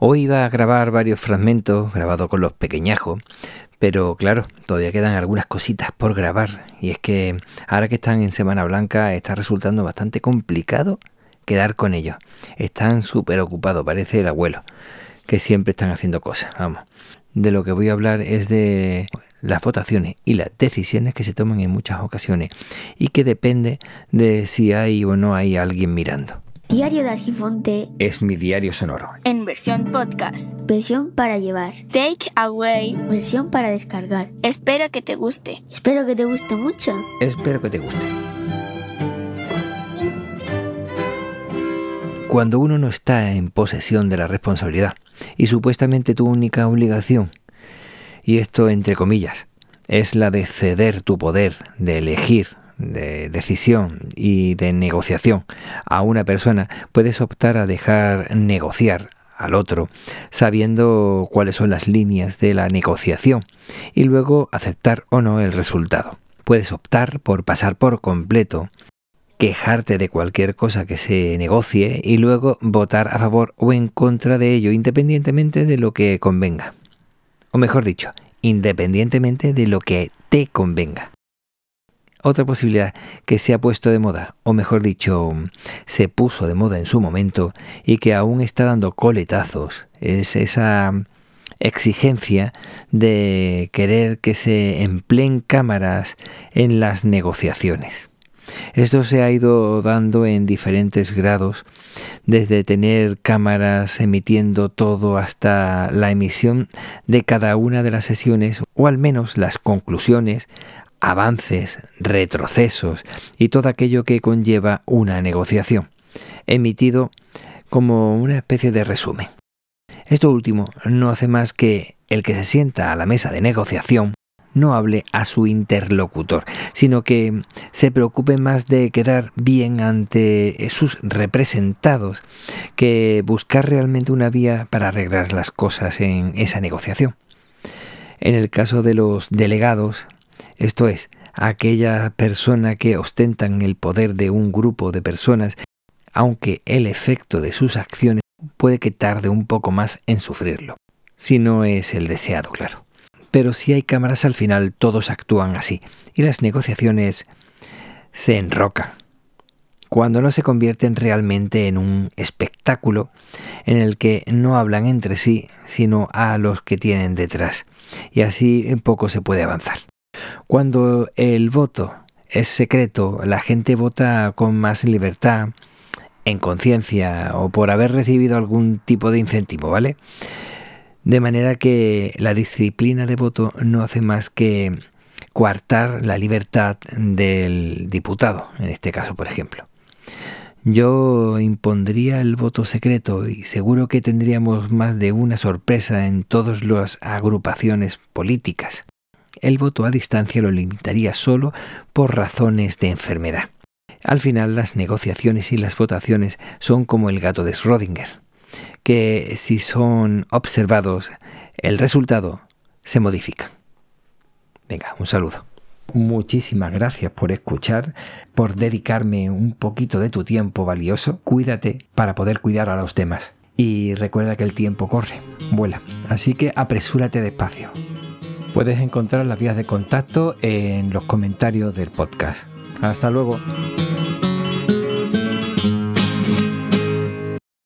Hoy iba a grabar varios fragmentos grabados con los pequeñajos, pero claro, todavía quedan algunas cositas por grabar. Y es que ahora que están en Semana Blanca está resultando bastante complicado quedar con ellos. Están súper ocupados, parece el abuelo, que siempre están haciendo cosas. Vamos. De lo que voy a hablar es de las votaciones y las decisiones que se toman en muchas ocasiones y que depende de si hay o no hay alguien mirando. Diario de Argifonte Es mi diario sonoro. en versión podcast. versión para llevar, Take away. versión para descargar. Espero que te guste. Espero que te guste mucho. Espero que te guste. Cuando uno no está en posesión de la responsabilidad y supuestamente tu única obligación, y esto entre comillas, es la de ceder tu poder, de elegir, de decisión y de negociación a una persona, puedes optar a dejar negociar al otro, sabiendo cuáles son las líneas de la negociación y luego aceptar o no el resultado. Puedes optar por pasar por completo, quejarte de cualquier cosa que se negocie y luego votar a favor o en contra de ello, independientemente de lo que convenga. O mejor dicho, independientemente de lo que te convenga. Otra posibilidad que se ha puesto de moda, o mejor dicho, se puso de moda en su momento y que aún está dando coletazos, es esa exigencia de querer que se empleen cámaras en las negociaciones. Esto se ha ido dando en diferentes grados, desde tener cámaras emitiendo todo hasta la emisión de cada una de las sesiones, o al menos las conclusiones, avances, retrocesos y todo aquello que conlleva una negociación, emitido como una especie de resumen. Esto último no hace más que el que se sienta a la mesa de negociación no hable a su interlocutor, sino que se preocupe más de quedar bien ante sus representados que buscar realmente una vía para arreglar las cosas en esa negociación. En el caso de los delegados, esto es, aquella persona que ostentan el poder de un grupo de personas, aunque el efecto de sus acciones puede que tarde un poco más en sufrirlo, si no es el deseado, claro. Pero si hay cámaras al final todos actúan así y las negociaciones se enrocan. Cuando no se convierten realmente en un espectáculo en el que no hablan entre sí, sino a los que tienen detrás. Y así poco se puede avanzar. Cuando el voto es secreto, la gente vota con más libertad, en conciencia o por haber recibido algún tipo de incentivo, ¿vale? De manera que la disciplina de voto no hace más que coartar la libertad del diputado, en este caso, por ejemplo. Yo impondría el voto secreto y seguro que tendríamos más de una sorpresa en todas las agrupaciones políticas. El voto a distancia lo limitaría solo por razones de enfermedad. Al final las negociaciones y las votaciones son como el gato de Schrödinger que si son observados, el resultado se modifica. Venga, un saludo. Muchísimas gracias por escuchar, por dedicarme un poquito de tu tiempo valioso. Cuídate para poder cuidar a los demás. Y recuerda que el tiempo corre, vuela, así que apresúrate despacio. Puedes encontrar las vías de contacto en los comentarios del podcast. Hasta luego.